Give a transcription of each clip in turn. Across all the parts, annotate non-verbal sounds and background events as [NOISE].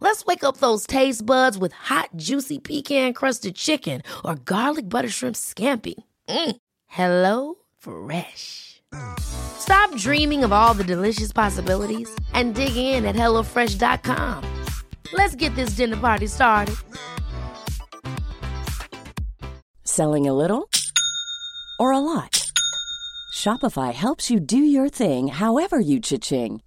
Let's wake up those taste buds with hot, juicy pecan crusted chicken or garlic butter shrimp scampi. Mm. Hello Fresh. Stop dreaming of all the delicious possibilities and dig in at HelloFresh.com. Let's get this dinner party started. Selling a little or a lot? Shopify helps you do your thing however you cha-ching.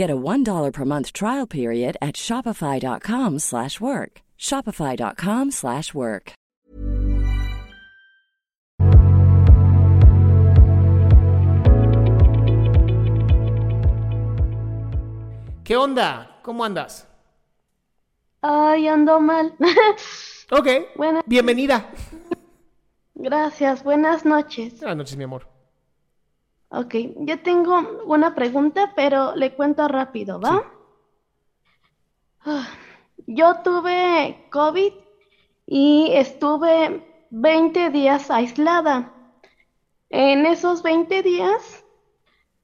Get a $1 per month trial period at shopify.com/work. shopify.com/work. ¿Qué onda? ¿Cómo andas? Ay, ando mal. Ok. [LAUGHS] Buenas- Bienvenida. [LAUGHS] Gracias, buenas noches. Buenas noches, mi amor. Ok, yo tengo una pregunta, pero le cuento rápido, ¿va? Ah, Yo tuve COVID y estuve 20 días aislada. En esos 20 días,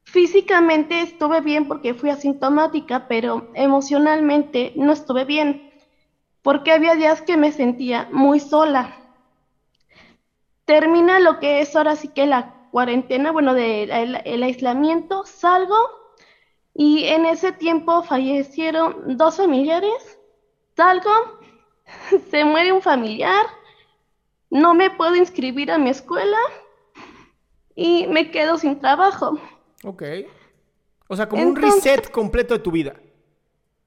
físicamente estuve bien porque fui asintomática, pero emocionalmente no estuve bien, porque había días que me sentía muy sola. Termina lo que es ahora sí que la cuarentena, bueno, de, el, aislamiento, salgo y en ese tiempo fallecieron dos familiares, salgo, [LAUGHS] se muere un familiar, no me puedo inscribir a mi escuela y me quedo sin trabajo. Ok. O sea, como un reset completo de tu vida.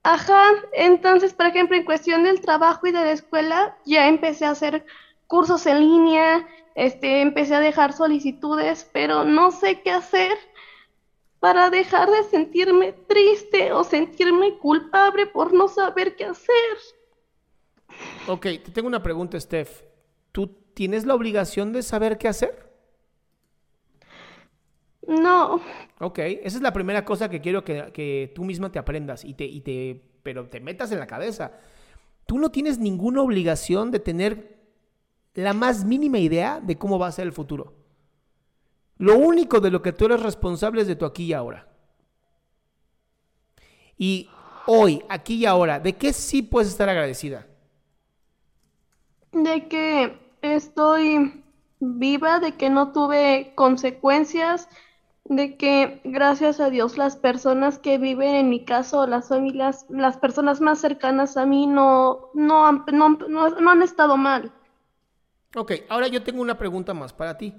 Ajá, entonces, por ejemplo, en cuestión del trabajo y de la escuela, ya empecé a hacer cursos en línea, este, empecé a dejar solicitudes, pero no sé qué hacer para dejar de sentirme triste o sentirme culpable por no saber qué hacer. Ok, te tengo una pregunta, Steph. ¿Tú tienes la obligación de saber qué hacer? No, Ok, esa es la primera cosa que quiero que, que tú misma te aprendas y te, y te, pero te metas en la cabeza. Tú no tienes ninguna obligación de tener la más mínima idea de cómo va a ser el futuro. Lo único de lo que tú eres responsable es de tu aquí y ahora. Y hoy, aquí y ahora, ¿de qué sí puedes estar agradecida? de que estoy viva, de que no tuve consecuencias, de que gracias a Dios las personas que viven en mi caso, las familias, las personas más cercanas a mí no, no, han- no, no- no han estado mal. Ok, ahora yo tengo una pregunta más para ti.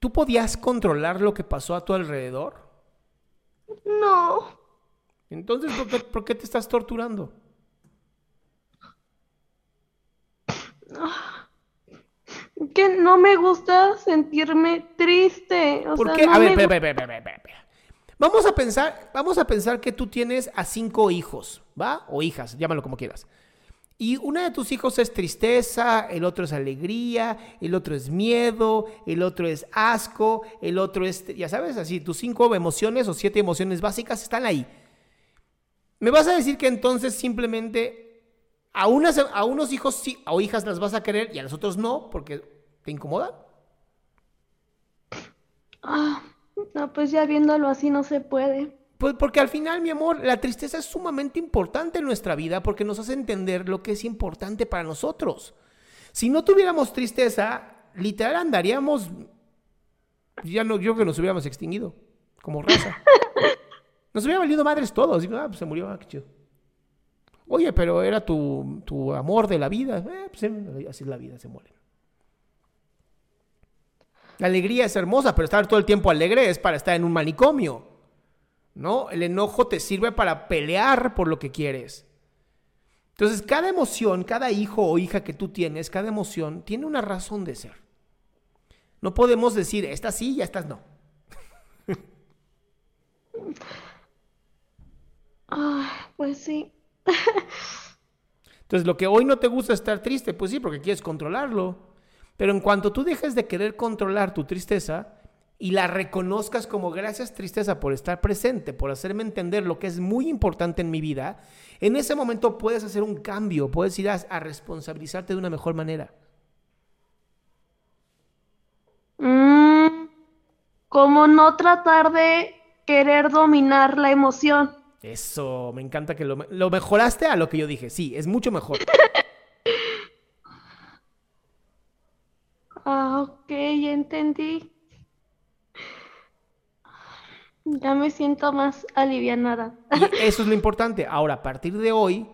¿Tú podías controlar lo que pasó a tu alrededor? No, Entonces, ¿por qué, por qué te estás torturando? que no me gusta sentirme triste, o ¿Por sea, qué? no a ver, me espera, espera, espera, espera, espera. Vamos a pensar, vamos a pensar que tú tienes a cinco hijos, ¿va? O hijas, llámalo como quieras. Y uno de tus hijos es tristeza, el otro es alegría, el otro es miedo, el otro es asco, el otro es, ya sabes, así, tus cinco emociones o siete emociones básicas están ahí. ¿Me vas a decir que entonces simplemente a, unas, a unos hijos sí, o hijas las vas a querer y a los otros no porque te incomodan? Ah, no, pues ya viéndolo así no se puede. Pues porque al final, mi amor, la tristeza es sumamente importante en nuestra vida porque nos hace entender lo que es importante para nosotros. Si no tuviéramos tristeza, literal andaríamos, ya no, yo creo que nos hubiéramos extinguido como raza. [LAUGHS] Nos hubiera valido madres todos. Digo, ah, pues se murió, ah, qué chido. Oye, pero era tu, tu amor de la vida. Eh, pues así es la vida, se muere. La alegría es hermosa, pero estar todo el tiempo alegre es para estar en un manicomio. ¿No? El enojo te sirve para pelear por lo que quieres. Entonces, cada emoción, cada hijo o hija que tú tienes, cada emoción tiene una razón de ser. No podemos decir, estas sí y estas no. [LAUGHS] Ah, pues sí. [LAUGHS] Entonces, lo que hoy no te gusta es estar triste, pues sí, porque quieres controlarlo. Pero en cuanto tú dejes de querer controlar tu tristeza y la reconozcas como gracias tristeza por estar presente, por hacerme entender lo que es muy importante en mi vida, en ese momento puedes hacer un cambio, puedes ir a, a responsabilizarte de una mejor manera. Mm, como no tratar de querer dominar la emoción. Eso, me encanta que lo, lo mejoraste a lo que yo dije. Sí, es mucho mejor. [LAUGHS] Ah, ok, ya entendí. Ya me siento más alivianada. Y eso es lo importante. Ahora, a partir de hoy,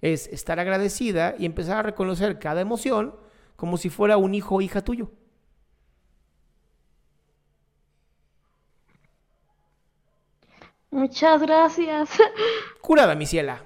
es estar agradecida y empezar a reconocer cada emoción como si fuera un hijo o hija tuyo. Muchas gracias. [LAUGHS] Curada, mi ciela.